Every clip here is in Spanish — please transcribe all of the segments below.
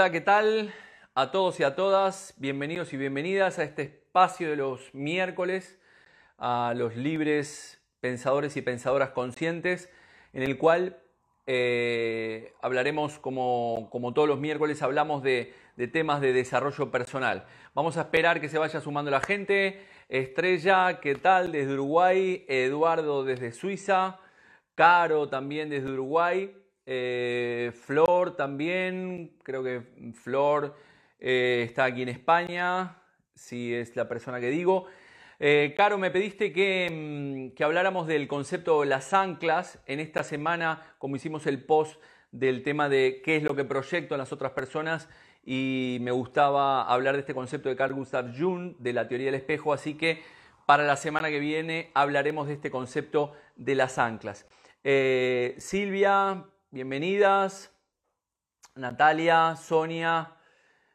Hola, ¿qué tal? A todos y a todas, bienvenidos y bienvenidas a este espacio de los miércoles, a los libres pensadores y pensadoras conscientes, en el cual eh, hablaremos, como, como, todos los miércoles, hablamos de, de, temas de desarrollo personal. Vamos a esperar que se vaya sumando la gente. Estrella, ¿qué tal? Desde Uruguay, Eduardo desde Suiza, Caro también desde Uruguay. Eh, Flor también, creo que Flor eh, está aquí en España, si es la persona que digo. Eh, Caro, me pediste que, mm, que, habláramos del concepto de las anclas en esta semana, como hicimos el post del tema de qué es lo que proyecto en las otras personas y me gustaba hablar de este concepto de Carl Gustav Jung, de la teoría del espejo, así que para la semana que viene hablaremos de este concepto de las anclas. Silvia, bienvenidas. Natalia, Sonia,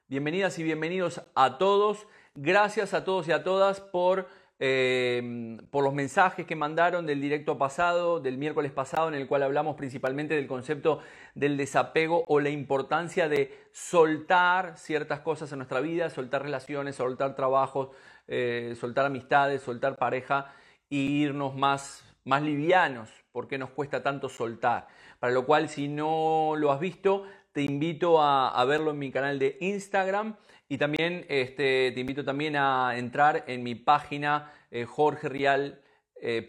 bienvenidas y bienvenidos a todos. Gracias a todos y a todas por, eh, por los mensajes que mandaron del directo pasado, del miércoles pasado, en el cual hablamos principalmente del concepto del desapego o la importancia de soltar ciertas cosas en nuestra vida, soltar relaciones, soltar trabajos, eh, soltar amistades, soltar pareja e irnos más, más livianos, porque nos cuesta tanto soltar. Para lo cual, si no lo has visto, te invito a, verlo en mi canal de Instagram y también este, te invito también a entrar en mi página eh, jorgerial.es, eh,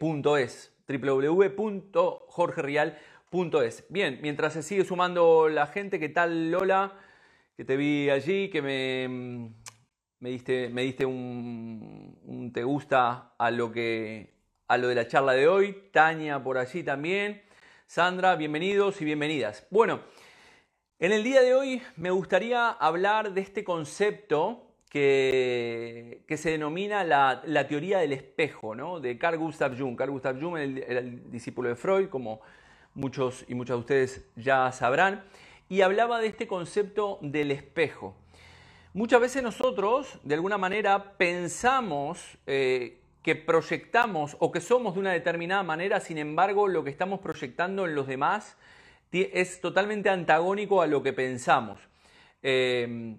www.jorgerial.es. Bien, mientras se sigue sumando la gente, ¿qué tal Lola? Que te vi allí, que me, me diste, me diste un, un te gusta a lo, que, a lo de la charla de hoy. Tania por allí también. Sandra, bienvenidos y bienvenidas. Bueno, en el día de hoy me gustaría hablar de este concepto que, que se denomina la, teoría del espejo, ¿no? de Carl Gustav Jung. Carl Gustav Jung era el, discípulo de Freud, como muchos y muchas de ustedes ya sabrán, y hablaba de este concepto del espejo. Muchas veces nosotros, de alguna manera, pensamos eh, que proyectamos o que somos de una determinada manera, sin embargo lo que estamos proyectando en los demás es totalmente antagónico a lo que pensamos. Eh,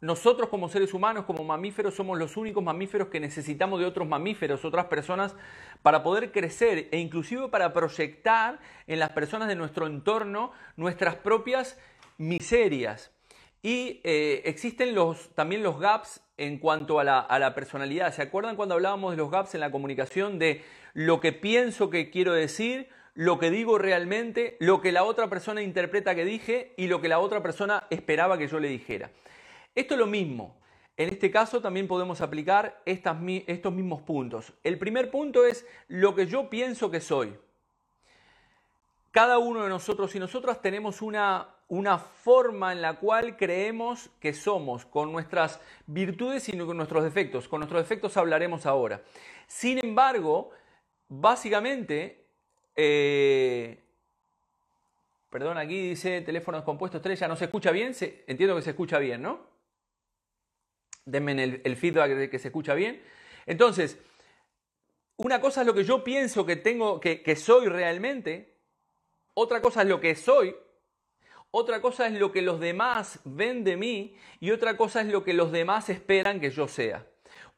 nosotros como seres humanos, como mamíferos, somos los únicos mamíferos que necesitamos de otros mamíferos, otras personas, para poder crecer e inclusive para proyectar en las personas de nuestro entorno nuestras propias miserias. Y eh, existen los, también los gaps en cuanto a la, personalidad. ¿Se acuerdan cuando hablábamos de los gaps en la comunicación de lo que pienso que quiero decir, lo que digo realmente, lo que la otra persona interpreta que dije y lo que la otra persona esperaba que yo le dijera? Esto es lo mismo. En este caso también podemos aplicar estos mismos puntos. El primer punto es lo que yo pienso que soy. Cada uno de nosotros y nosotras tenemos una una forma en la cual creemos que somos, con nuestras virtudes y con nuestros defectos. Con nuestros defectos hablaremos ahora. Sin embargo, básicamente, eh, perdón, aquí dice teléfono descompuesto estrella, ¿no se escucha bien? entiendo que se escucha bien, ¿no? Denme el, feedback de que se escucha bien. Entonces, una cosa es lo que yo pienso que tengo, que soy realmente, otra cosa es lo que soy, otra cosa es lo que los demás ven de mí y otra cosa es lo que los demás esperan que yo sea.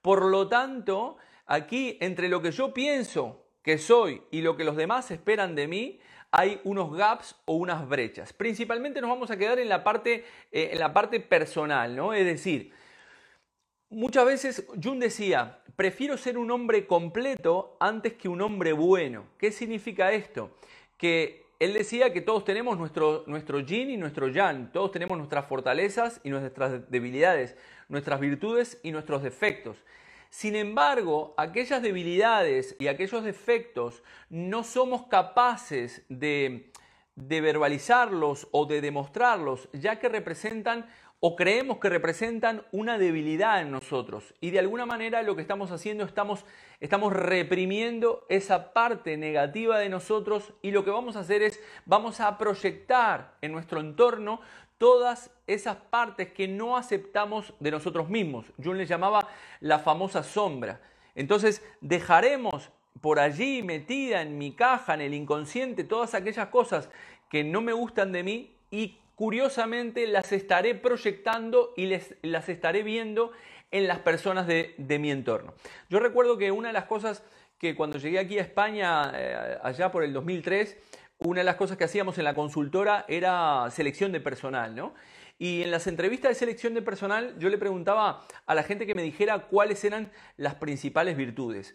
Por lo tanto, aquí entre lo que yo pienso que soy y lo que los demás esperan de mí, hay unos gaps o unas brechas. Principalmente nos vamos a quedar en la parte, eh, en la parte personal, ¿no? Es decir, muchas veces Jung decía, prefiero ser un hombre completo antes que un hombre bueno. ¿Qué significa esto? Que él decía que todos tenemos nuestro, nuestro yin y nuestro yang, todos tenemos nuestras fortalezas y nuestras debilidades, nuestras virtudes y nuestros defectos. Sin embargo, aquellas debilidades y aquellos defectos no somos capaces de, de verbalizarlos o de demostrarlos, ya que representan o creemos que representan una debilidad en nosotros. Y de alguna manera lo que estamos haciendo, estamos, estamos reprimiendo esa parte negativa de nosotros y lo que vamos a hacer es, vamos a proyectar en nuestro entorno todas esas partes que no aceptamos de nosotros mismos. Jung le llamaba la famosa sombra. Entonces dejaremos por allí metida en mi caja, en el inconsciente, todas aquellas cosas que no me gustan de mí y curiosamente las estaré proyectando y les, las estaré viendo en las personas de, mi entorno. Yo recuerdo que una de las cosas que cuando llegué aquí a España, eh, allá por el 2003, una de las cosas que hacíamos en la consultora era selección de personal, ¿no? Y en las entrevistas de selección de personal yo le preguntaba a la gente que me dijera cuáles eran las principales virtudes.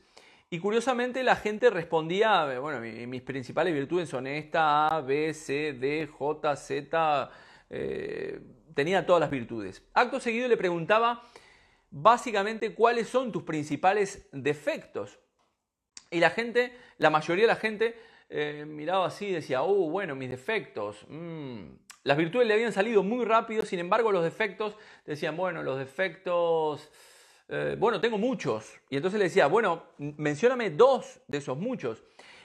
Y curiosamente la gente respondía, bueno, mis principales virtudes son esta, A, B, C, D, J, Z, eh, tenía todas las virtudes. Acto seguido le preguntaba básicamente cuáles son tus principales defectos. Y la gente, la mayoría de la gente eh, miraba así y decía, oh, bueno, mis defectos. Mm". Las virtudes le habían salido muy rápido, sin embargo los defectos, decían, bueno, los defectos, eh, bueno, tengo muchos. Y entonces le decía, bueno, mencióname dos de esos muchos.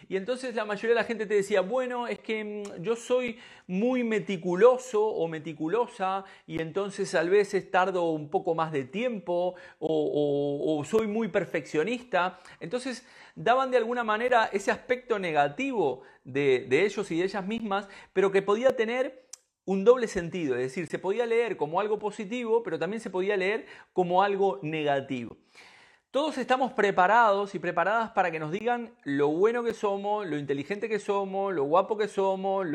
Y entonces la mayoría de la gente te decía, bueno, es que mm, yo soy muy meticuloso o meticulosa y entonces a veces tardo un poco más de tiempo o, soy muy perfeccionista. Entonces daban de alguna manera ese aspecto negativo de ellos y de ellas mismas, pero que podía tener un doble sentido, es decir, se podía leer como algo positivo, pero también se podía leer como algo negativo. Todos estamos preparados y preparadas para que nos digan lo bueno que somos, lo inteligente que somos, lo guapo que somos,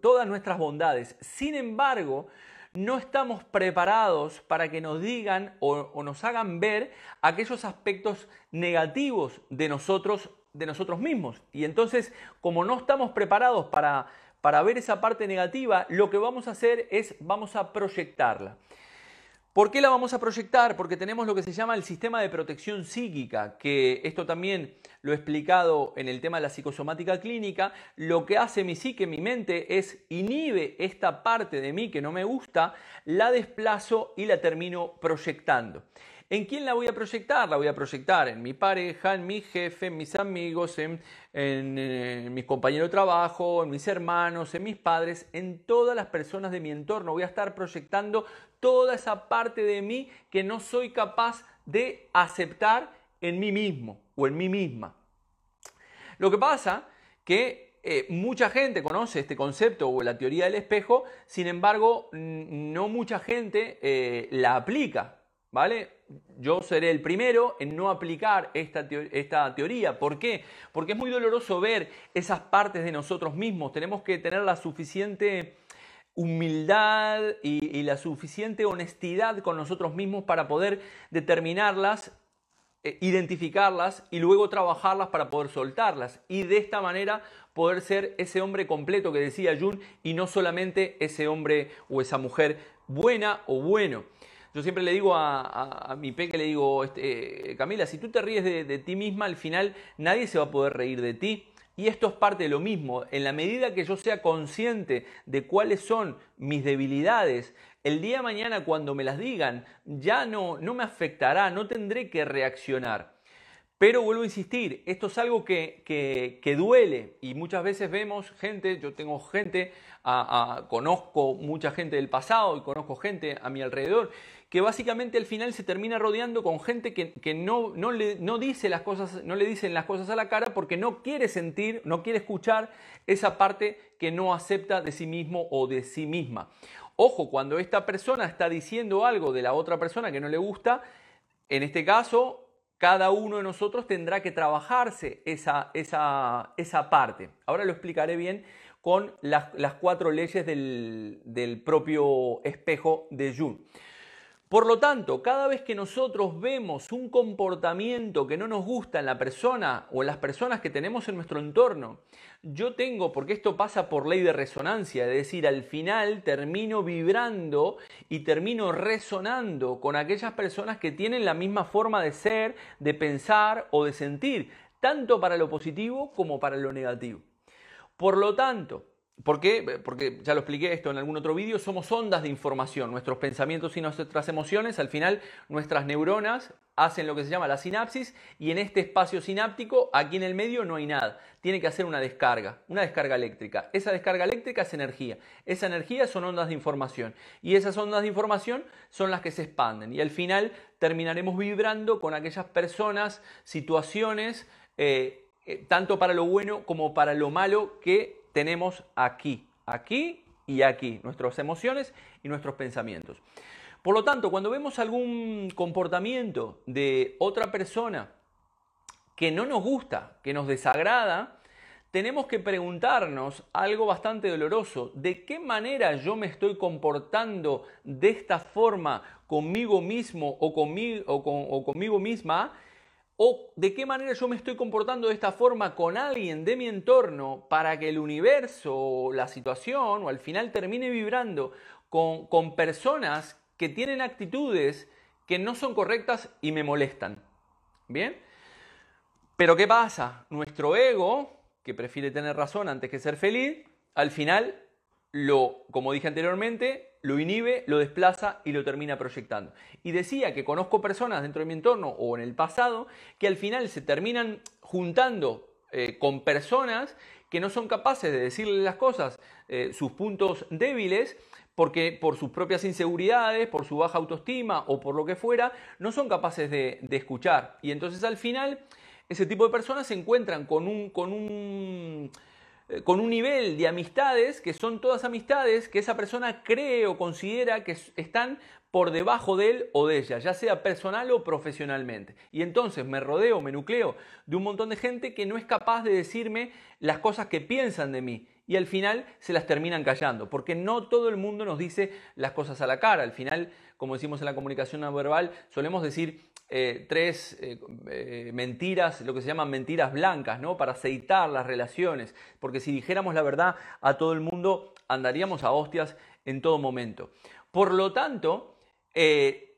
todas nuestras bondades. Sin embargo, no estamos preparados para que nos digan o, nos hagan ver aquellos aspectos negativos de nosotros, de nosotros mismos. Y entonces, como no estamos preparados para, para ver esa parte negativa, lo que vamos a hacer es vamos a proyectarla. ¿Por qué la vamos a proyectar? Porque tenemos lo que se llama el sistema de protección psíquica, que esto también lo he explicado en el tema de la psicosomática clínica. Lo que hace mi psique, mi mente, es inhibe esta parte de mí que no me gusta, la desplazo y la termino proyectando. ¿En quién la voy a proyectar? La voy a proyectar en mi pareja, en mi jefe, en mis amigos, en, mis compañeros de trabajo, en mis hermanos, en mis padres, en todas las personas de mi entorno. Voy a estar proyectando toda esa parte de mí que no soy capaz de aceptar en mí mismo o en mí misma. Lo que pasa que eh, mucha gente conoce este concepto o la teoría del espejo, sin embargo, no mucha gente eh, la aplica. ¿Vale? Yo seré el primero en no aplicar esta, esta, teoría. ¿Por qué? Porque es muy doloroso ver esas partes de nosotros mismos. Tenemos que tener la suficiente humildad y, la suficiente honestidad con nosotros mismos para poder determinarlas, eh, identificarlas y luego trabajarlas para poder soltarlas. Y de esta manera poder ser ese hombre completo que decía Jun y no solamente ese hombre o esa mujer buena o bueno. Yo siempre le digo a, mi peque, le digo, este, eh, Camila, si tú te ríes de, ti misma, al final nadie se va a poder reír de ti. Y esto es parte de lo mismo. En la medida que yo sea consciente de cuáles son mis debilidades, el día de mañana cuando me las digan, ya no, no me afectará, no tendré que reaccionar. Pero vuelvo a insistir, esto es algo que, que, duele y muchas veces vemos gente, yo tengo gente, conozco mucha gente del pasado y conozco gente a mi alrededor que básicamente al final se termina rodeando con gente que, no, no, le, no, dice las cosas, no le dicen las cosas a la cara porque no quiere sentir, no quiere escuchar esa parte que no acepta de sí mismo o de sí misma. Ojo, cuando esta persona está diciendo algo de la otra persona que no le gusta, en este caso cada uno de nosotros tendrá que trabajarse esa, esa, esa parte. Ahora lo explicaré bien con las, las cuatro leyes del, del, propio espejo de Jung. Por lo tanto, cada vez que nosotros vemos un comportamiento que no nos gusta en la persona o en las personas que tenemos en nuestro entorno, yo tengo, porque esto pasa por ley de resonancia, es decir, al final termino vibrando y termino resonando con aquellas personas que tienen la misma forma de ser, de pensar o de sentir, tanto para lo positivo como para lo negativo. Por lo tanto, ¿Por qué? Porque ya lo expliqué esto en algún otro vídeo, somos ondas de información. Nuestros pensamientos y nuestras emociones, al final nuestras neuronas hacen lo que se llama la sinapsis y en este espacio sináptico, aquí en el medio no hay nada. Tiene que hacer una descarga, una descarga eléctrica. Esa descarga eléctrica es energía. Esa energía son ondas de información y esas ondas de información son las que se expanden y al final terminaremos vibrando con aquellas personas, situaciones, eh, eh, tanto para lo bueno como para lo malo que tenemos aquí. Aquí y aquí, nuestras emociones y nuestros pensamientos. Por lo tanto, cuando vemos algún comportamiento de otra persona que no nos gusta, que nos desagrada, tenemos que preguntarnos algo bastante doloroso, ¿de qué manera yo me estoy comportando de esta forma conmigo mismo o conmigo, o, conmigo misma? ¿O de qué manera yo me estoy comportando de esta forma con alguien de mi entorno para que el universo o la situación o al final termine vibrando con, con personas que tienen actitudes que no son correctas y me molestan? ¿Bien? Pero ¿qué pasa? Nuestro ego que prefiere tener razón antes que ser feliz, al final lo, como dije anteriormente, lo inhibe, lo desplaza y lo termina proyectando. Y decía que conozco personas dentro de mi entorno o en el pasado que al final se terminan juntando eh, con personas que no son capaces de decirle las cosas, eh, sus puntos débiles, porque por sus propias inseguridades, por su baja autoestima o por lo que fuera, no son capaces de, de escuchar. Y entonces al final ese tipo de personas se encuentran con un, con un, con un nivel de amistades que son todas amistades que esa persona cree o considera que están por debajo de él o de ella, ya sea personal o profesionalmente. Y entonces me rodeo, me nucleo de un montón de gente que no es capaz de decirme las cosas que piensan de mí y al final se las terminan callando, porque no todo el mundo nos dice las cosas a la cara. Al final, como decimos en la comunicación no verbal, solemos decir eh, tres eh, eh, mentiras, lo que se llaman mentiras blancas, ¿no? Para aceitar las relaciones, porque si dijéramos la verdad a todo el mundo, andaríamos a hostias en todo momento. Por lo tanto,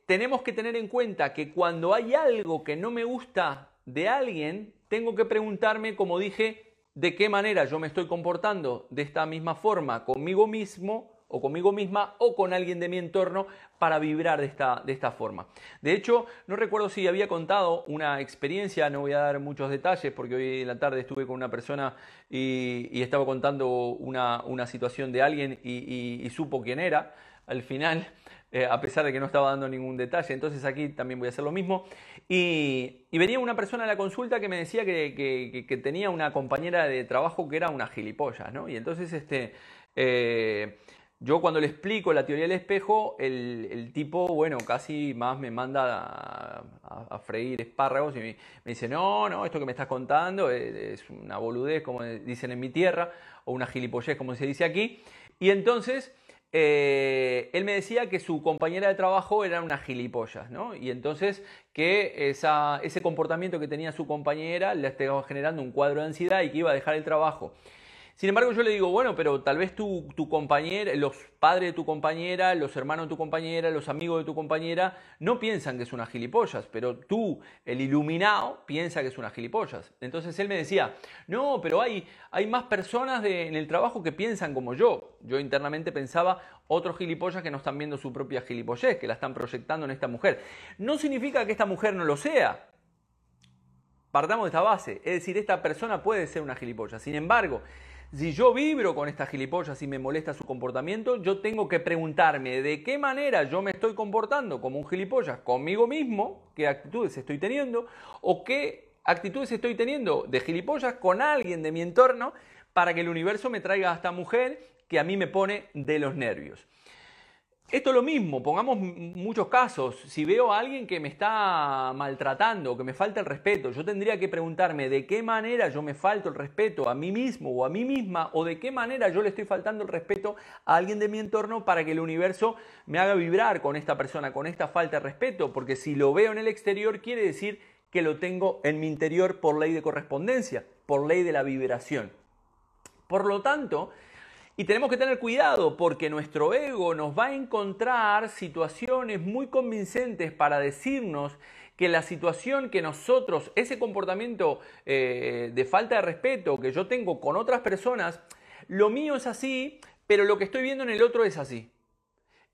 tenemos que tener en cuenta que cuando hay algo que no me gusta de alguien, tengo que preguntarme, como dije, de qué manera yo me estoy comportando de esta misma forma conmigo mismo o conmigo misma o con alguien de mi entorno para vibrar de esta, de esta forma. De hecho, no recuerdo si había contado una experiencia, no voy a dar muchos detalles porque hoy en la tarde estuve con una persona y, estaba contando una, situación de alguien y, supo quién era al final. Eh, a pesar de que no estaba dando ningún detalle. Entonces aquí también voy a hacer lo mismo. Y, venía una persona a la consulta que me decía que, tenía una compañera de trabajo que era una gilipollas, ¿no? Y entonces este, eh, yo cuando le explico la teoría del espejo, el, tipo, bueno, casi más me manda a, freír espárragos y me, dice, no, no, esto que me estás contando es, una boludez, como dicen en mi tierra, o una gilipollez, como se dice aquí. Y entonces, eh, él me decía que su compañera de trabajo era una gilipollas, ¿no? Y entonces que ese comportamiento que tenía su compañera le estaba generando un cuadro de ansiedad y que iba a dejar el trabajo. Sin embargo, yo le digo, bueno, pero tal vez tu, tu compañera, los padres de tu compañera, los hermanos de tu compañera, los amigos de tu compañera, no piensan que es una gilipollas, pero tú, el iluminado, piensa que es una gilipollas. Entonces él me decía, no, pero hay, más personas en el trabajo que piensan como yo. Yo internamente pensaba, otros gilipollas que no están viendo su propia gilipollez, que la están proyectando en esta mujer. No significa que esta mujer no lo sea. Partamos de esta base, es decir, esta persona puede ser una gilipollas. Sin embargo, si yo vibro con esta gilipollas y me molesta su comportamiento, yo tengo que preguntarme de qué manera yo me estoy comportando como un gilipollas conmigo mismo, qué actitudes estoy teniendo, o qué actitudes estoy teniendo de gilipollas con alguien de mi entorno para que el universo me traiga a esta mujer que a mí me pone de los nervios. Esto es lo mismo, pongamos muchos casos. Si veo a alguien que me está maltratando, que me falta el respeto, yo tendría que preguntarme de qué manera yo me falto el respeto a mí mismo o a mí misma, o de qué manera yo le estoy faltando el respeto a alguien de mi entorno para que el universo me haga vibrar con esta persona, con esta falta de respeto. Porque si lo veo en el exterior, quiere decir que lo tengo en mi interior por ley de correspondencia, por ley de la vibración. Por lo tanto, y tenemos que tener cuidado porque nuestro ego nos va a encontrar situaciones muy convincentes para decirnos que la situación que nosotros, ese comportamiento eh, de falta de respeto que yo tengo con otras personas, lo mío es así, pero lo que estoy viendo en el otro es así.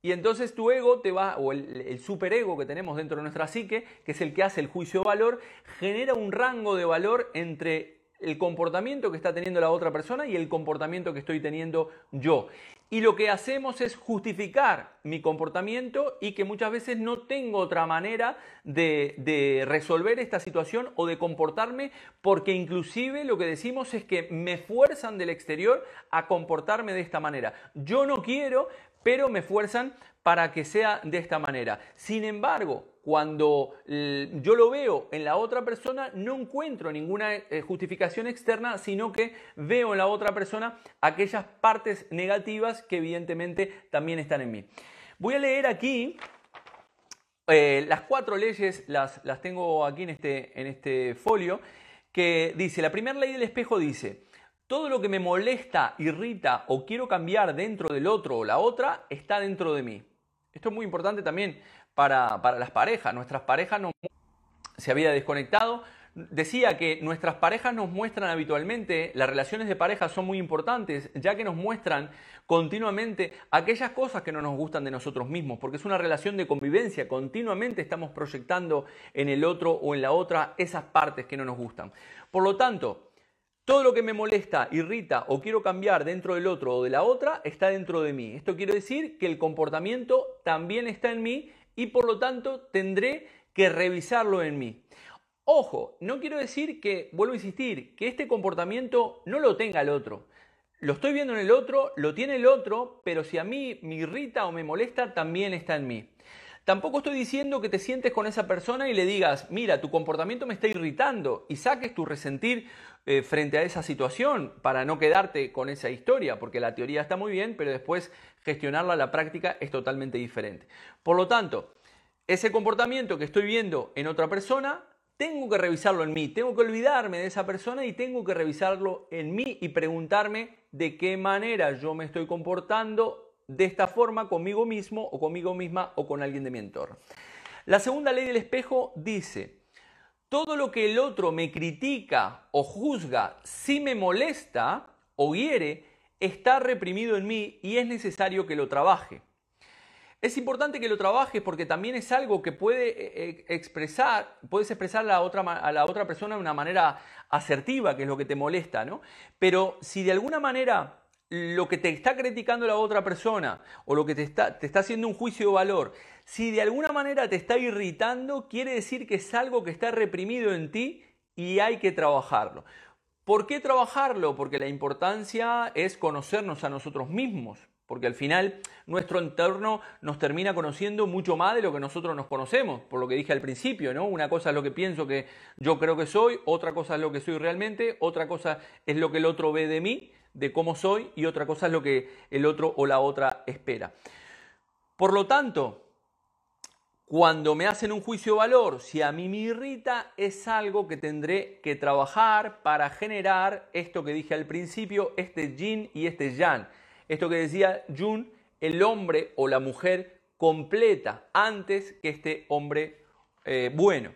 Y entonces tu ego te va, o el, el superego que tenemos dentro de nuestra psique, que es el que hace el juicio de valor, genera un rango de valor entre el comportamiento que está teniendo la otra persona y el comportamiento que estoy teniendo yo. y lo que hacemos es justificar mi comportamiento y que muchas veces no tengo otra manera de, resolver esta situación o de comportarme porque inclusive lo que decimos es que me fuerzan del exterior a comportarme de esta manera. Yo no quiero, pero me fuerzan para que sea de esta manera. Sin embargo, cuando yo lo veo en la otra persona, no encuentro ninguna eh, justificación externa, sino que veo en la otra persona aquellas partes negativas que evidentemente también están en mí. Voy a leer aquí eh, las cuatro leyes, las, las tengo aquí en este, en este folio, que dice, la primera ley del espejo dice, todo lo que me molesta, irrita o quiero cambiar dentro del otro o la otra está dentro de mí. Esto es muy importante también para, las parejas. Nuestras parejas no se había desconectado. Decía que nuestras parejas nos muestran habitualmente, las relaciones de pareja son muy importantes, ya que nos muestran continuamente aquellas cosas que no nos gustan de nosotros mismos, porque es una relación de convivencia, continuamente estamos proyectando en el otro o en la otra esas partes que no nos gustan. Por lo tanto, todo lo que me molesta, irrita o quiero cambiar dentro del otro o de la otra está dentro de mí. Esto quiere decir que el comportamiento también está en mí y por lo tanto tendré que revisarlo en mí. Ojo, no quiero decir que, vuelvo a insistir, que este comportamiento no lo tenga el otro. Lo estoy viendo en el otro, lo tiene el otro, pero si a mí me irrita o me molesta, también está en mí. Tampoco estoy diciendo que te sientes con esa persona y le digas, mira, tu comportamiento me está irritando y saques tu resentir eh, frente a esa situación para no quedarte con esa historia, porque la teoría está muy bien, pero después gestionarla a la práctica es totalmente diferente. Por lo tanto, ese comportamiento que estoy viendo en otra persona, tengo que revisarlo en mí, tengo que olvidarme de esa persona y tengo que revisarlo en mí y preguntarme de qué manera yo me estoy comportando de esta forma conmigo mismo o conmigo misma o con alguien de mi entorno. La segunda ley del espejo dice, todo lo que el otro me critica o juzga si me molesta o hiere, está reprimido en mí y es necesario que lo trabaje. Es importante que lo trabajes porque también es algo que puede eh, eh, expresar, puedes expresar a la, otra, persona de una manera asertiva, que es lo que te molesta, ¿no? Pero si de alguna manera lo que te está criticando la otra persona o lo que te está, te está haciendo un juicio de valor, si de alguna manera te está irritando, quiere decir que es algo que está reprimido en ti y hay que trabajarlo. ¿Por qué trabajarlo? Porque la importancia es conocernos a nosotros mismos, porque al final nuestro entorno nos termina conociendo mucho más de lo que nosotros nos conocemos, por lo que dije al principio, ¿no? Una cosa es lo que pienso que yo creo que soy, otra cosa es lo que soy realmente, otra cosa es lo que el otro ve de mí, de cómo soy y otra cosa es lo que el otro o la otra espera. Por lo tanto, cuando me hacen un juicio de valor, si a mí me irrita, es algo que tendré que trabajar para generar esto que dije al principio, este yin y este yang. Esto que decía Jun, el hombre o la mujer completa antes que este hombre eh, bueno.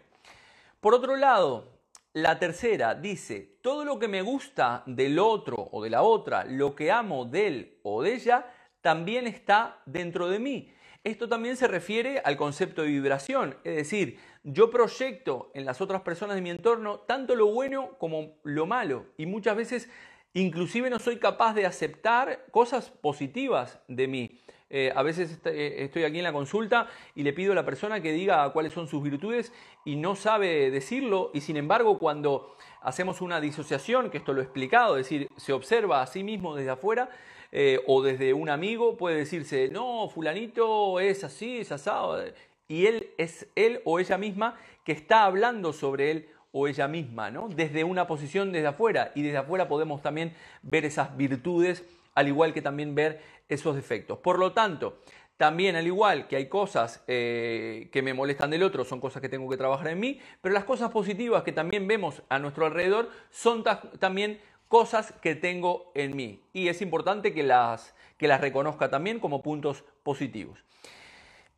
Por otro lado, la tercera dice, todo lo que me gusta del otro o de la otra, lo que amo de él o de ella, también está dentro de mí. Esto también se refiere al concepto de vibración, es decir, yo proyecto en las otras personas de mi entorno tanto lo bueno como lo malo y muchas veces inclusive no soy capaz de aceptar cosas positivas de mí. Eh, a veces eh, estoy aquí en la consulta y le pido a la persona que diga cuáles son sus virtudes y no sabe decirlo y sin embargo cuando hacemos una disociación, que esto lo he explicado, es decir, se observa a sí mismo desde afuera eh, o desde un amigo, puede decirse, no, fulanito es así, es asado, y él es él o ella misma que está hablando sobre él o ella misma, ¿no? Desde una posición desde afuera y desde afuera podemos también ver esas virtudes al igual que también ver esos defectos. Por lo tanto, también al igual que hay cosas eh, que me molestan del otro, son cosas que tengo que trabajar en mí, pero las cosas positivas que también vemos a nuestro alrededor son también cosas que tengo en mí. Y es importante que las, que las reconozca también como puntos positivos.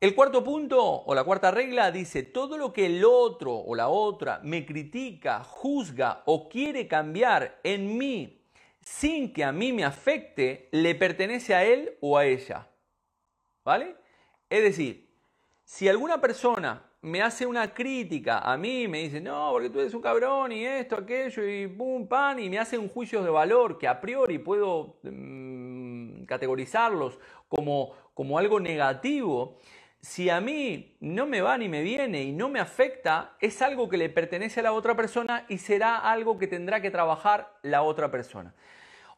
El cuarto punto o la cuarta regla dice, todo lo que el otro o la otra me critica, juzga o quiere cambiar en mí sin que a mí me afecte, le pertenece a él o a ella. ¿Vale? Es decir, si alguna persona me hace una crítica a mí, me dice, no, porque tú eres un cabrón y esto, aquello y pum, pan, y me hace un juicio de valor que a priori puedo, mm, categorizarlos como, como algo negativo, si a mí no me va ni me viene y no me afecta, es algo que le pertenece a la otra persona y será algo que tendrá que trabajar la otra persona.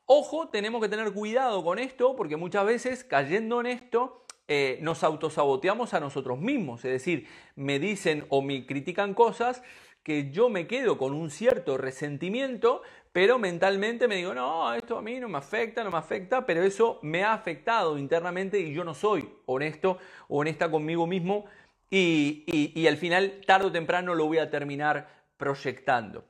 Ojo, tenemos que tener cuidado con esto porque muchas veces cayendo en esto eh, nos autosaboteamos a nosotros mismos. Es decir, me dicen o me critican cosas que yo me quedo con un cierto resentimiento, pero mentalmente me digo, no, esto a mí no me afecta, no me afecta, pero eso me ha afectado internamente y yo no soy honesto honesta conmigo mismo y al final, tarde o temprano, lo voy a terminar proyectando.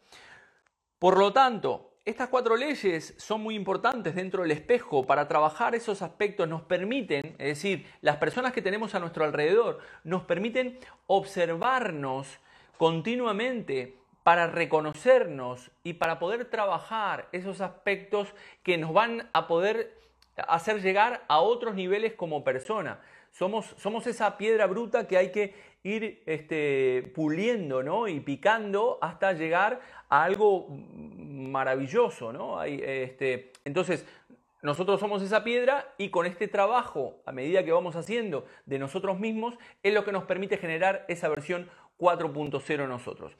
Por lo tanto, estas cuatro leyes son muy importantes dentro del espejo para trabajar esos aspectos, nos permiten, es decir, las personas que tenemos a nuestro alrededor, nos permiten observarnos continuamente para reconocernos y para poder trabajar esos aspectos que nos van a poder hacer llegar a otros niveles como persona. Somos, somos esa piedra bruta que hay que ir este, puliendo ¿no? y picando hasta llegar algo maravilloso. ¿no? este, entonces, nosotros somos esa piedra y con este trabajo, a medida que vamos haciendo de nosotros mismos, es lo que nos permite generar esa versión 4.0 nosotros.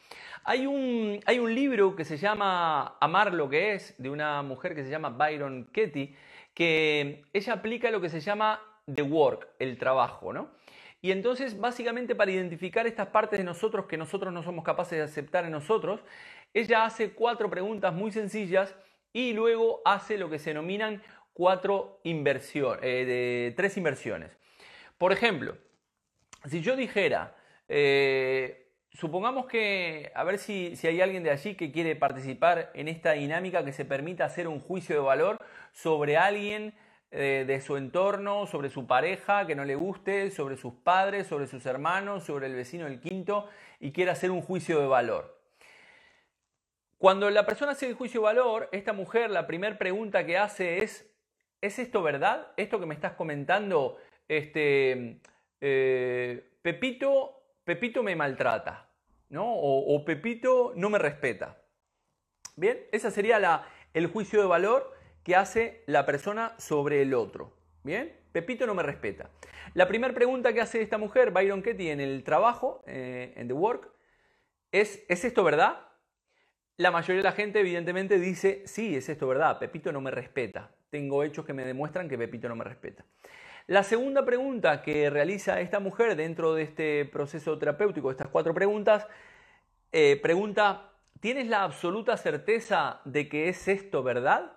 Hay un, hay un libro que se llama Amar lo que es, de una mujer que se llama Byron Katie, que ella aplica lo que se llama the work, el trabajo, ¿no? Y entonces, básicamente, para identificar estas partes de nosotros que nosotros no somos capaces de aceptar en nosotros, ella hace cuatro preguntas muy sencillas y luego hace lo que se denominan cuatro eh, de, tres inversiones. Por ejemplo, si yo dijera, eh, supongamos que, a ver si, hay alguien de allí que quiere participar en esta dinámica que se permita hacer un juicio de valor sobre alguien eh, de su entorno, sobre su pareja que no le guste, sobre sus padres, sobre sus hermanos, sobre el vecino del quinto y quiere hacer un juicio de valor. Cuando la persona hace el juicio de valor, esta mujer la primera pregunta que hace es, ¿es esto verdad? ¿Esto que me estás comentando, este, eh, Pepito Pepito me maltrata, ¿no? O, Pepito no me respeta. Bien, ese sería la, el juicio de valor que hace la persona sobre el otro. Bien, Pepito no me respeta. La primera pregunta que hace esta mujer, Byron Ketty, en el trabajo, eh, en The Work, es, ¿es esto verdad? La mayoría de la gente evidentemente dice, sí, es esto verdad, Pepito no me respeta. Tengo hechos que me demuestran que Pepito no me respeta. La segunda pregunta que realiza esta mujer dentro de este proceso terapéutico, estas cuatro preguntas, eh, pregunta, ¿tienes la absoluta certeza de que es esto verdad?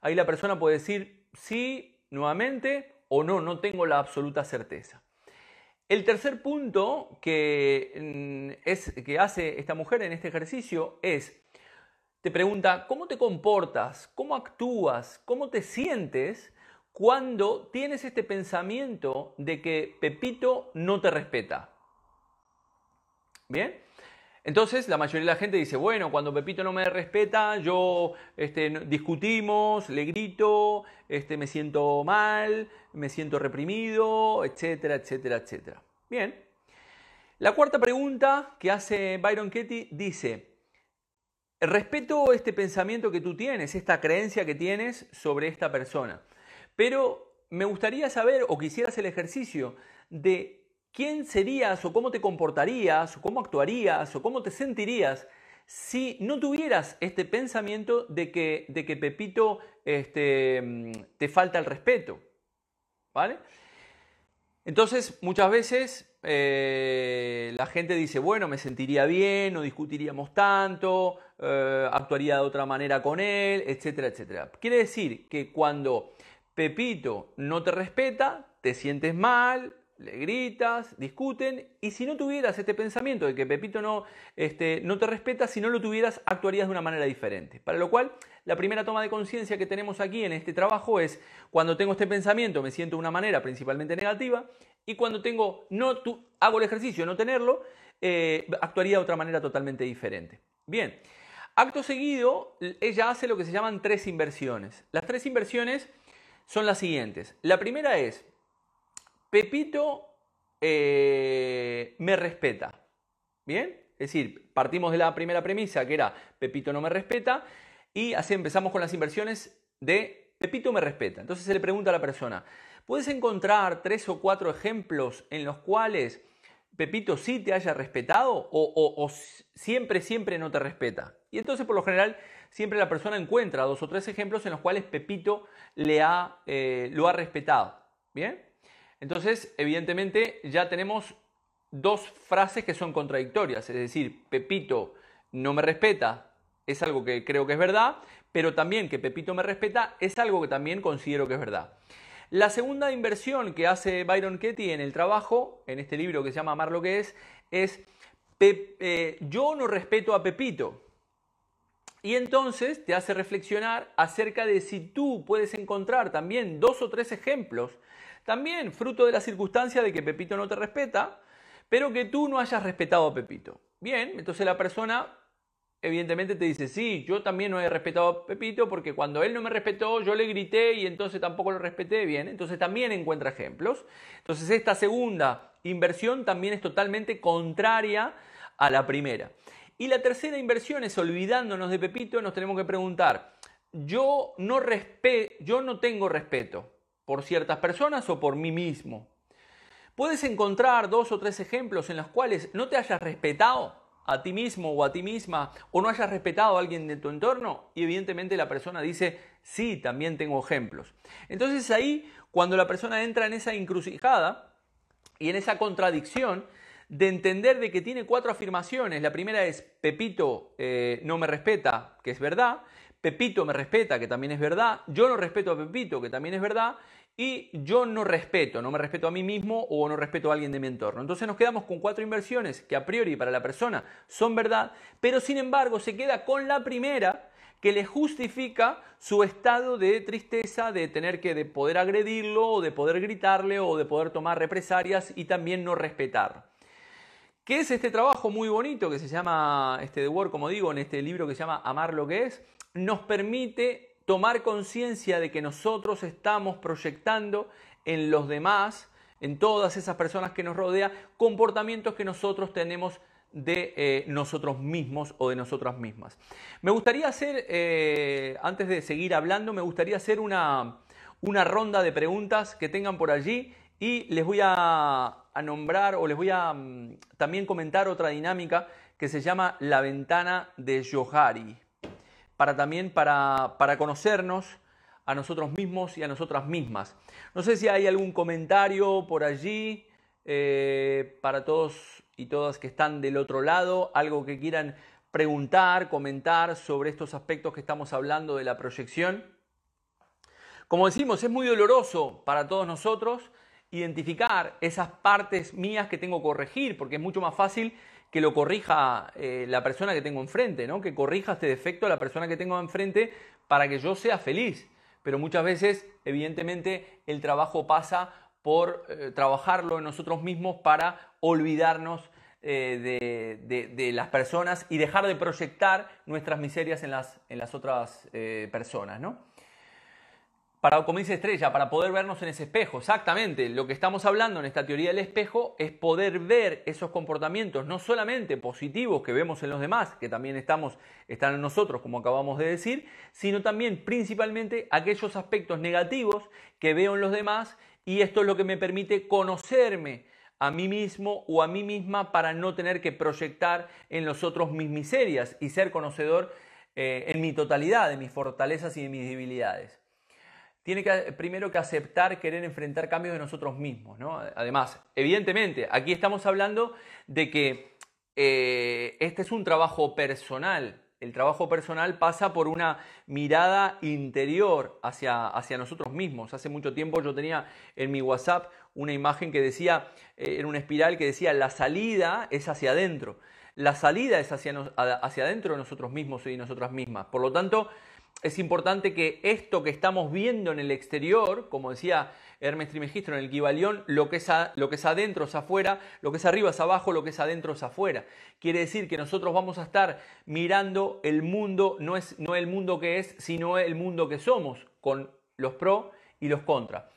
Ahí la persona puede decir sí nuevamente o no, no tengo la absoluta certeza. El tercer punto que, mm, es, que hace esta mujer en este ejercicio es, te pregunta, ¿cómo te comportas? ¿Cómo actúas? ¿Cómo te sientes cuando tienes este pensamiento de que Pepito no te respeta. ¿Bien? Entonces la mayoría de la gente dice, bueno, cuando Pepito no me respeta, yo este, discutimos, le grito, este, me siento mal, me siento reprimido, etcétera, etcétera, etcétera. Bien. La cuarta pregunta que hace Byron Ketty dice, respeto este pensamiento que tú tienes, esta creencia que tienes sobre esta persona. Pero me gustaría saber o quisieras el ejercicio de quién serías o cómo te comportarías o cómo actuarías o cómo te sentirías si no tuvieras este pensamiento de que, de que Pepito este, te falta el respeto. ¿Vale? Entonces, muchas veces eh, la gente dice, bueno, me sentiría bien, no discutiríamos tanto, eh, actuaría de otra manera con él, etcétera, etcétera. Quiere decir que cuando Pepito no te respeta, te sientes mal, le gritas, discuten, y si no tuvieras este pensamiento de que Pepito no, este, no te respeta, si no lo tuvieras, actuarías de una manera diferente. Para lo cual, la primera toma de conciencia que tenemos aquí en este trabajo es, cuando tengo este pensamiento me siento de una manera principalmente negativa, y cuando tengo, no hago el ejercicio no tenerlo, eh, actuaría de otra manera totalmente diferente. Bien, acto seguido, ella hace lo que se llaman tres inversiones. Las tres inversiones son las siguientes. La primera es, Pepito eh, me respeta. ¿Bien? Es decir, partimos de la primera premisa que era Pepito no me respeta y así empezamos con las inversiones de Pepito me respeta. Entonces se le pregunta a la persona, ¿puedes encontrar tres o cuatro ejemplos en los cuales Pepito sí te haya respetado o, siempre, siempre no te respeta? Y entonces por lo general siempre la persona encuentra dos o tres ejemplos en los cuales Pepito le ha, eh, lo ha respetado. ¿Bien? Entonces, evidentemente, ya tenemos dos frases que son contradictorias. Es decir, Pepito no me respeta, es algo que creo que es verdad, pero también que Pepito me respeta es algo que también considero que es verdad. La segunda inversión que hace Byron Ketty en el trabajo, en este libro que se llama Amar lo que es, es eh, yo no respeto a Pepito. Y entonces te hace reflexionar acerca de si tú puedes encontrar también dos o tres ejemplos, también fruto de la circunstancia de que Pepito no te respeta, pero que tú no hayas respetado a Pepito. Bien, entonces la persona evidentemente te dice, sí, yo también no he respetado a Pepito porque cuando él no me respetó, yo le grité y entonces tampoco lo respeté bien. Entonces también encuentra ejemplos. Entonces esta segunda inversión también es totalmente contraria a la primera. Y la tercera inversión es olvidándonos de Pepito, nos tenemos que preguntar, yo no, yo no tengo respeto por ciertas personas o por mí mismo. Puedes encontrar dos o tres ejemplos en los cuales no te hayas respetado a ti mismo o a ti misma o no hayas respetado a alguien de tu entorno y evidentemente la persona dice, sí, también tengo ejemplos. Entonces ahí, cuando la persona entra en esa encrucijada y en esa contradicción, de entender de que tiene cuatro afirmaciones. La primera es Pepito eh, no me respeta, que es verdad. Pepito me respeta, que también es verdad. Yo no respeto a Pepito, que también es verdad. Y yo no respeto, no me respeto a mí mismo o no respeto a alguien de mi entorno. Entonces nos quedamos con cuatro inversiones que a priori para la persona son verdad, pero sin embargo se queda con la primera que le justifica su estado de tristeza, de tener que de poder agredirlo, o de poder gritarle, o de poder tomar represalias y también no respetar. ¿Qué es este trabajo muy bonito que se llama, este de Word, como digo, en este libro que se llama Amar lo que es? Nos permite tomar conciencia de que nosotros estamos proyectando en los demás, en todas esas personas que nos rodean, comportamientos que nosotros tenemos de eh, nosotros mismos o de nosotras mismas. Me gustaría hacer, eh, antes de seguir hablando, me gustaría hacer una, una ronda de preguntas que tengan por allí y les voy a, nombrar o les voy a mm, también comentar otra dinámica que se llama la ventana de Johari, para también para, para conocernos a nosotros mismos y a nosotras mismas. No sé si hay algún comentario por allí eh, para todos y todas que están del otro lado, algo que quieran preguntar, comentar sobre estos aspectos que estamos hablando de la proyección. Como decimos, es muy doloroso para todos nosotros identificar esas partes mías que tengo que corregir, porque es mucho más fácil que lo corrija eh, la persona que tengo enfrente, ¿no? que corrija este defecto la persona que tengo enfrente para que yo sea feliz. Pero muchas veces, evidentemente, el trabajo pasa por eh, trabajarlo en nosotros mismos para olvidarnos eh, de, las personas y dejar de proyectar nuestras miserias en las, en las otras personas. ¿no? Para, como dice Estrella, para poder vernos en ese espejo. Exactamente, lo que estamos hablando en esta teoría del espejo es poder ver esos comportamientos, no solamente positivos que vemos en los demás, que también estamos, están en nosotros, como acabamos de decir, sino también principalmente aquellos aspectos negativos que veo en los demás y esto es lo que me permite conocerme a mí mismo o a mí misma para no tener que proyectar en los otros mis miserias y ser conocedor eh, en mi totalidad de mis fortalezas y de mis debilidades tiene que primero que aceptar querer enfrentar cambios de nosotros mismos. ¿no? Además, evidentemente, aquí estamos hablando de que eh, este es un trabajo personal. El trabajo personal pasa por una mirada interior hacia, hacia nosotros mismos. Hace mucho tiempo yo tenía en mi WhatsApp una imagen que decía, eh, en una espiral que decía, la salida es hacia adentro. La salida es hacia, hacia adentro de nosotros mismos y nosotras mismas. Por lo tanto, es importante que esto que estamos viendo en el exterior, como decía Hermes Trimegistro en el Kibalión, lo que, es lo que es adentro es afuera, lo que es arriba es abajo, lo que es adentro es afuera. Quiere decir que nosotros vamos a estar mirando el mundo, no es no el mundo que es, sino el mundo que somos, con los pro y los contra.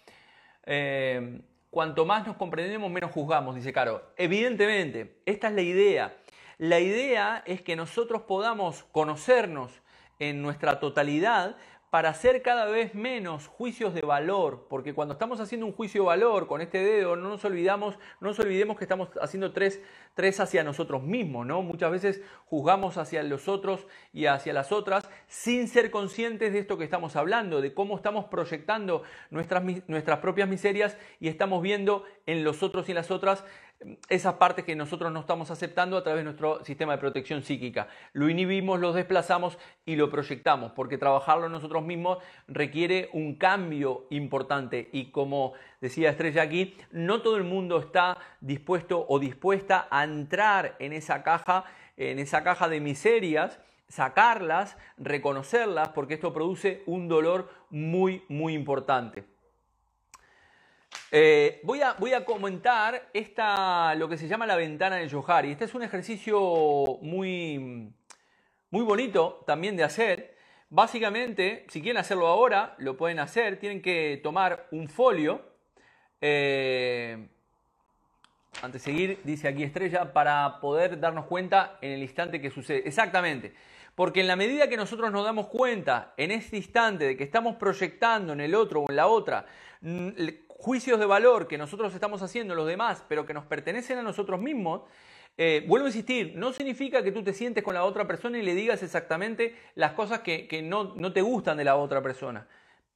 Eh, cuanto más nos comprendemos, menos juzgamos, dice Caro. Evidentemente, esta es la idea. La idea es que nosotros podamos conocernos, en nuestra totalidad para hacer cada vez menos juicios de valor, porque cuando estamos haciendo un juicio de valor con este dedo, no nos olvidamos, no nos olvidemos que estamos haciendo tres, tres hacia nosotros mismos, ¿no? Muchas veces juzgamos hacia los otros y hacia las otras sin ser conscientes de esto que estamos hablando, de cómo estamos proyectando nuestras, nuestras propias miserias y estamos viendo en los otros y las otras esas partes que nosotros no estamos aceptando a través de nuestro sistema de protección psíquica. Lo inhibimos, lo desplazamos y lo proyectamos, porque trabajarlo nosotros mismos requiere un cambio importante y como decía Estrella aquí, no todo el mundo está dispuesto o dispuesta a entrar en esa caja, en esa caja de miserias, sacarlas, reconocerlas, porque esto produce un dolor muy, muy importante. Eh, voy, a, voy, a, comentar esta, lo que se llama la ventana de Johari. Este es un ejercicio muy, muy bonito también de hacer. Básicamente, si quieren hacerlo ahora, lo pueden hacer. Tienen que tomar un folio. Eh, antes de seguir, dice aquí Estrella, para poder darnos cuenta en el instante que sucede. Exactamente. Porque en la medida que nosotros nos damos cuenta en este instante de que estamos proyectando en el otro o en la otra juicios de valor que nosotros estamos haciendo los demás, pero que nos pertenecen a nosotros mismos, eh, vuelvo a insistir, no significa que tú te sientes con la otra persona y le digas exactamente las cosas que, no, te gustan de la otra persona.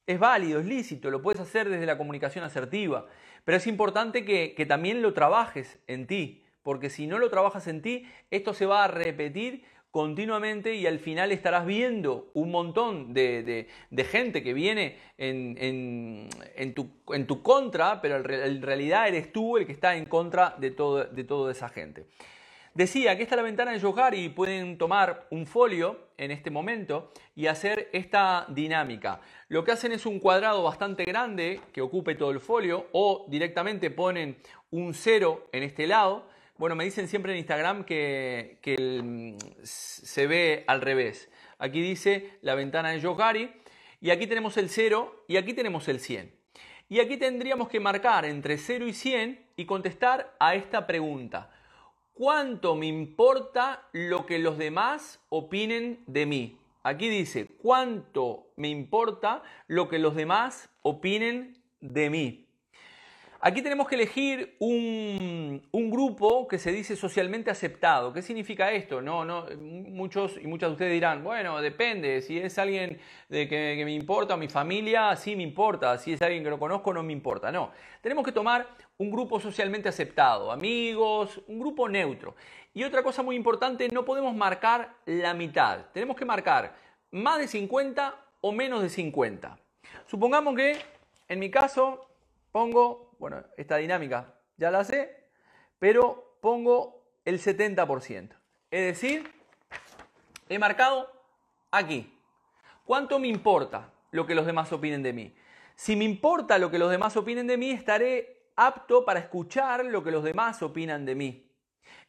Es válido, es lícito, lo puedes hacer desde la comunicación asertiva, pero es importante que, que también lo trabajes en ti, porque si no lo trabajas en ti, esto se va a repetir continuamente y al final estarás viendo un montón de, gente que viene en, tu, contra, pero en realidad eres tú el que está en contra de, todo, de toda esa gente. Decía que esta es la ventana de Yohari y pueden tomar un folio en este momento y hacer esta dinámica. Lo que hacen es un cuadrado bastante grande que ocupe todo el folio o directamente ponen un cero en este lado bueno, me dicen siempre en Instagram que, se ve al revés. Aquí dice la ventana de Yohari y aquí tenemos el 0 y aquí tenemos el 100. Y aquí tendríamos que marcar entre 0 y 100 y contestar a esta pregunta. ¿Cuánto me importa lo que los demás opinen de mí? Aquí dice, ¿cuánto me importa lo que los demás opinen de mí? Aquí tenemos que elegir un, grupo que se dice socialmente aceptado. ¿Qué significa esto? No, no, muchos y muchas de ustedes dirán, bueno, depende, si es alguien de que, me importa, mi familia, sí me importa, si es alguien que no conozco, no me importa. No, tenemos que tomar un grupo socialmente aceptado, amigos, un grupo neutro. Y otra cosa muy importante, no podemos marcar la mitad, tenemos que marcar más de 50 o menos de 50. Supongamos que en mi caso pongo bueno, esta dinámica ya la sé, pero pongo el 70%. Es decir, he marcado aquí. ¿Cuánto me importa lo que los demás opinen de mí? Si me importa lo que los demás opinen de mí, estaré apto para escuchar lo que los demás opinan de mí.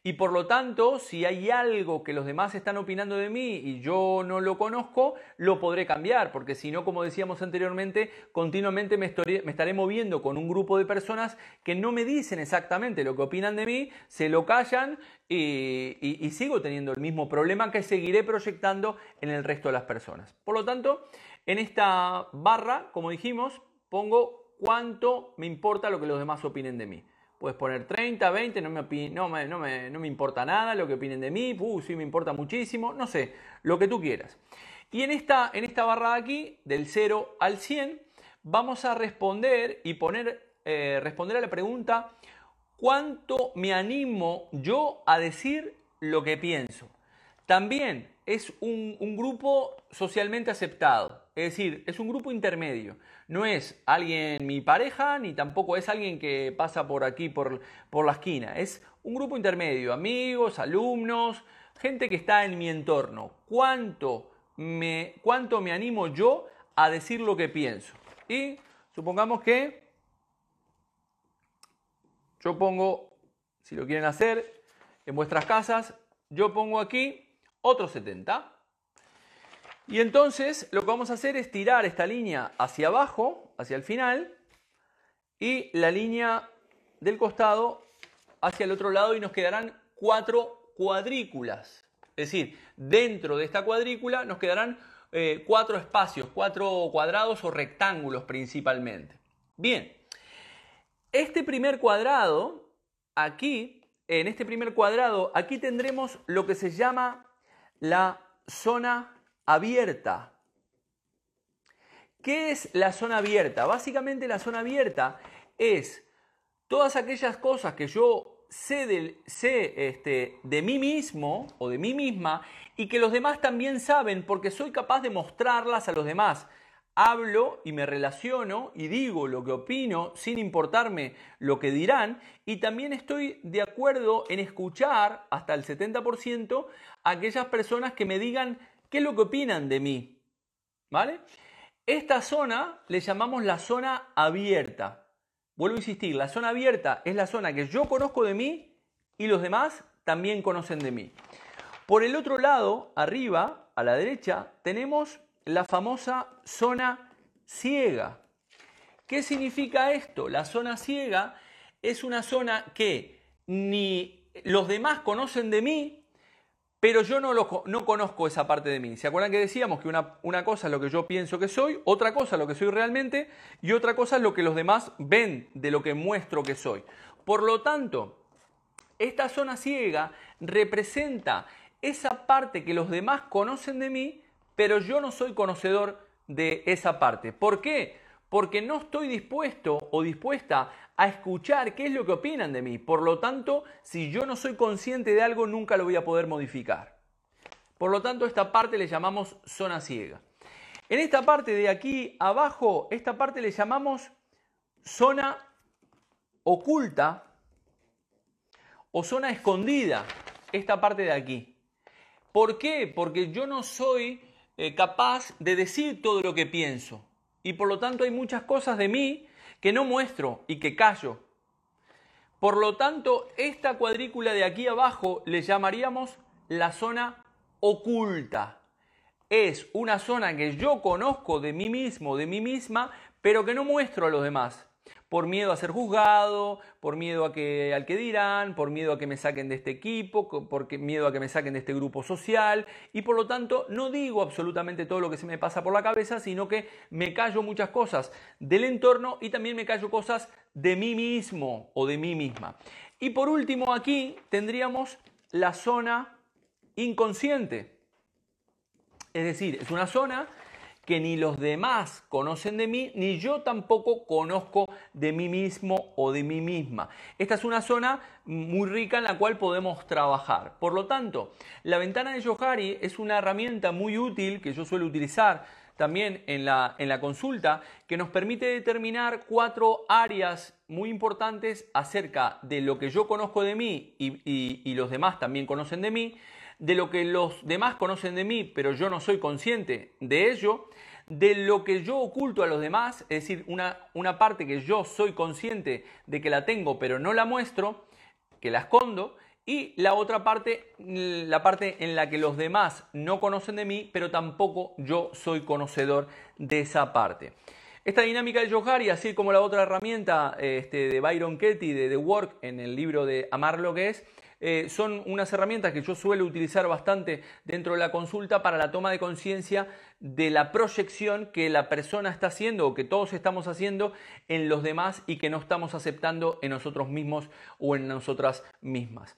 Y por lo tanto, si hay algo que los demás están opinando de mí y yo no lo conozco, lo podré cambiar, porque si no, como decíamos anteriormente, continuamente me, estaré moviendo con un grupo de personas que no me dicen exactamente lo que opinan de mí, se lo callan y, sigo teniendo el mismo problema que seguiré proyectando en el resto de las personas. Por lo tanto, en esta barra, como dijimos, pongo cuánto me importa lo que los demás opinen de mí. Puedes poner 30, 20, no me, no, me, no, me, no me importa nada lo que opinen de mí, uh, sí me importa muchísimo, no sé, lo que tú quieras. Y en esta, en esta barra de aquí, del 0 al 100, vamos a responder y poner, eh, responder a la pregunta, ¿cuánto me animo yo a decir lo que pienso? También es un, un grupo socialmente aceptado, es decir, es un grupo intermedio. No es alguien, mi pareja, ni tampoco es alguien que pasa por aquí, por, por la esquina. Es un grupo intermedio, amigos, alumnos, gente que está en mi entorno. ¿Cuánto me, cuánto me animo yo a decir lo que pienso? Y supongamos que yo pongo, si lo quieren hacer en vuestras casas, yo pongo aquí otro 70. Y entonces lo que vamos a hacer es tirar esta línea hacia abajo, hacia el final, y la línea del costado hacia el otro lado y nos quedarán cuatro cuadrículas. Es decir, dentro de esta cuadrícula nos quedarán eh, cuatro espacios, cuatro cuadrados o rectángulos principalmente. Bien, este primer cuadrado, aquí, en este primer cuadrado, aquí tendremos lo que se llama la zona abierta. ¿Qué es la zona abierta? Básicamente la zona abierta es todas aquellas cosas que yo sé, de, sé este, de mí mismo o de mí misma y que los demás también saben porque soy capaz de mostrarlas a los demás. Hablo y me relaciono y digo lo que opino sin importarme lo que dirán y también estoy de acuerdo en escuchar hasta el 70% a aquellas personas que me digan qué es lo que opinan de mí. ¿Vale? Esta zona le llamamos la zona abierta. Vuelvo a insistir, la zona abierta es la zona que yo conozco de mí y los demás también conocen de mí. Por el otro lado, arriba, a la derecha, tenemos la famosa zona ciega. ¿Qué significa esto? La zona ciega es una zona que ni los demás conocen de mí, pero yo no, no conozco esa parte de mí. ¿Se acuerdan que decíamos que una, una, cosa es lo que yo pienso que soy, otra cosa es lo que soy realmente y otra cosa es lo que los demás ven de lo que muestro que soy? Por lo tanto, esta zona ciega representa esa parte que los demás conocen de mí, pero yo no soy conocedor de esa parte. ¿Por qué? Porque no estoy dispuesto o dispuesta a escuchar qué es lo que opinan de mí. Por lo tanto, si yo no soy consciente de algo, nunca lo voy a poder modificar. Por lo tanto, esta parte le llamamos zona ciega. En esta parte de aquí abajo, esta parte le llamamos zona oculta o zona escondida, esta parte de aquí. ¿Por qué? Porque yo no soy eh, capaz de decir todo lo que pienso. Y por lo tanto hay muchas cosas de mí que no muestro y que callo. Por lo tanto, esta cuadrícula de aquí abajo le llamaríamos la zona oculta. Es una zona que yo conozco de mí mismo, de mí misma, pero que no muestro a los demás por miedo a ser juzgado, por miedo a que, al que dirán, por miedo a que me saquen de este equipo, por miedo a que me saquen de este grupo social y por lo tanto no digo absolutamente todo lo que se me pasa por la cabeza, sino que me callo muchas cosas del entorno y también me callo cosas de mí mismo o de mí misma. Y por último aquí tendríamos la zona inconsciente. Es decir, es una zona que ni los demás conocen de mí, ni yo tampoco conozco de mí mismo o de mí misma. Esta es una zona muy rica en la cual podemos trabajar. Por lo tanto, la ventana de Yohari es una herramienta muy útil que yo suelo utilizar también en la, en la consulta, que nos permite determinar cuatro áreas muy importantes acerca de lo que yo conozco de mí y, y los demás también conocen de mí, de lo que los demás conocen de mí, pero yo no soy consciente de ello, de lo que yo oculto a los demás, es decir, una, una parte que yo soy consciente de que la tengo, pero no la muestro, que la escondo, y la otra parte, la parte en la que los demás no conocen de mí, pero tampoco yo soy conocedor de esa parte. Esta dinámica de Johari, así como la otra herramienta este, de Byron Katie de The Work en el libro de Amar lo que es, eh, son unas herramientas que yo suelo utilizar bastante dentro de la consulta para la toma de conciencia de la proyección que la persona está haciendo o que todos estamos haciendo en los demás y que no estamos aceptando en nosotros mismos o en nosotras mismas.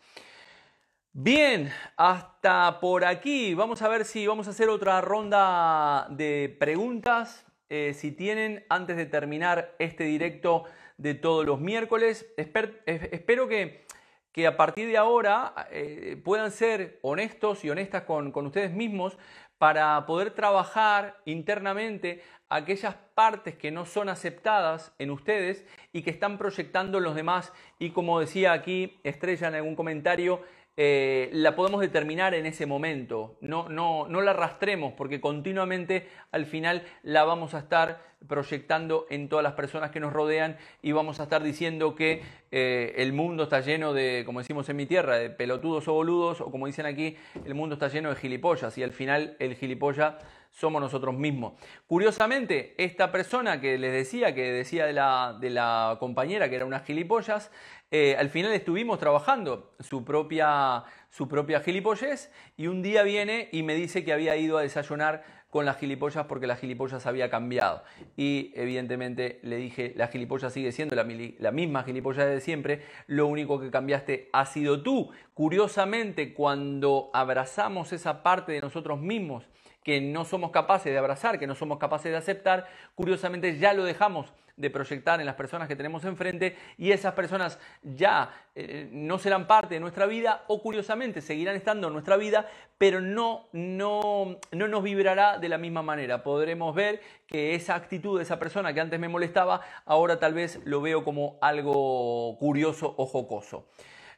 Bien, hasta por aquí. Vamos a ver si vamos a hacer otra ronda de preguntas. Eh, si tienen, antes de terminar este directo de todos los miércoles, espero que que a partir de ahora eh, puedan ser honestos y honestas con, con ustedes mismos para poder trabajar internamente aquellas partes que no son aceptadas en ustedes y que están proyectando en los demás. Y como decía aquí Estrella en algún comentario, eh, la podemos determinar en ese momento, no, no, no la arrastremos porque continuamente al final la vamos a estar proyectando en todas las personas que nos rodean y vamos a estar diciendo que eh, el mundo está lleno de, como decimos en mi tierra, de pelotudos o boludos, o como dicen aquí, el mundo está lleno de gilipollas y al final el gilipollas somos nosotros mismos. Curiosamente, esta persona que les decía, que decía de la, de la compañera que era unas gilipollas, eh, al final estuvimos trabajando su propia, su propia gilipollez y un día viene y me dice que había ido a desayunar con las gilipollas porque las gilipollas había cambiado. Y evidentemente le dije, la gilipollas sigue siendo la, misma gilipollas de siempre, lo único que cambiaste ha sido tú. Curiosamente, cuando abrazamos esa parte de nosotros mismos, que no somos capaces de abrazar, que no somos capaces de aceptar, curiosamente ya lo dejamos de proyectar en las personas que tenemos enfrente y esas personas ya eh, no serán parte de nuestra vida o curiosamente seguirán estando en nuestra vida, pero no, no, no nos vibrará de la misma manera. Podremos ver que esa actitud de esa persona que antes me molestaba, ahora tal vez lo veo como algo curioso o jocoso.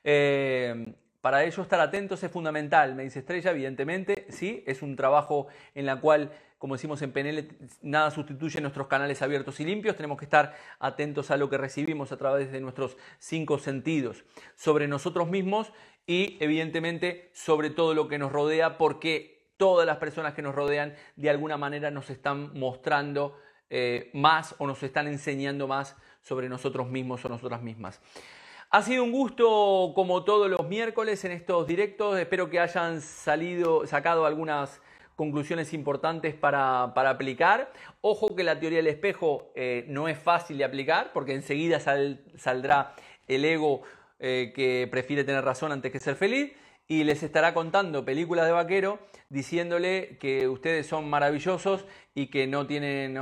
Eh, para ello estar atentos es fundamental, me dice Estrella, evidentemente, sí, es un trabajo en la cual, como decimos en PNL, nada sustituye nuestros canales abiertos y limpios, tenemos que estar atentos a lo que recibimos a través de nuestros cinco sentidos, sobre nosotros mismos y evidentemente sobre todo lo que nos rodea, porque todas las personas que nos rodean de alguna manera nos están mostrando eh, más o nos están enseñando más sobre nosotros mismos o nosotras mismas. Ha sido un gusto, como todos los miércoles, en estos directos. Espero que hayan salido, sacado algunas conclusiones importantes para, aplicar. Ojo que la teoría del espejo eh, no es fácil de aplicar, porque enseguida saldrá el ego eh, que prefiere tener razón antes que ser feliz y les estará contando películas de vaquero diciéndole que ustedes son maravillosos y que no tienen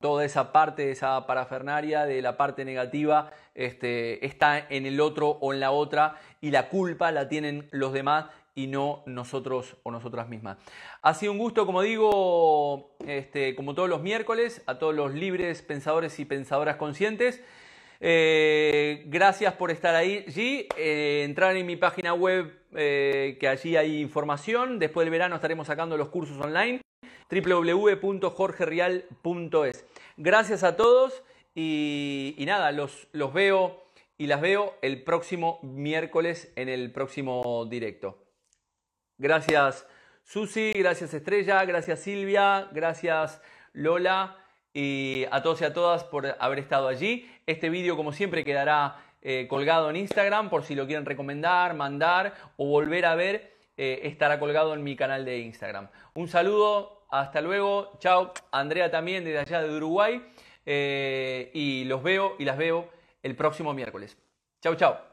toda esa parte, esa parafernaria de la parte negativa este, está en el otro o en la otra y la culpa la tienen los demás y no nosotros o nosotras mismas. Ha sido un gusto, como digo, este, como todos los miércoles, a todos los libres pensadores y pensadoras conscientes. Eh, gracias por estar ahí. allí. Eh, entrar en mi página web, eh, que allí hay información. Después del verano estaremos sacando los cursos online. www.jorgerial.es. Gracias a todos y, nada, los, los veo y las veo el próximo miércoles en el próximo directo. Gracias Susi, gracias Estrella, gracias Silvia, gracias Lola y a todos y a todas por haber estado allí. Este vídeo, como siempre, quedará eh, colgado en Instagram por si lo quieren recomendar, mandar o volver a ver. Eh, estará colgado en mi canal de Instagram. Un saludo, hasta luego, chao. Andrea también desde allá de Uruguay. Eh, y los veo y las veo el próximo miércoles. Chao, chao.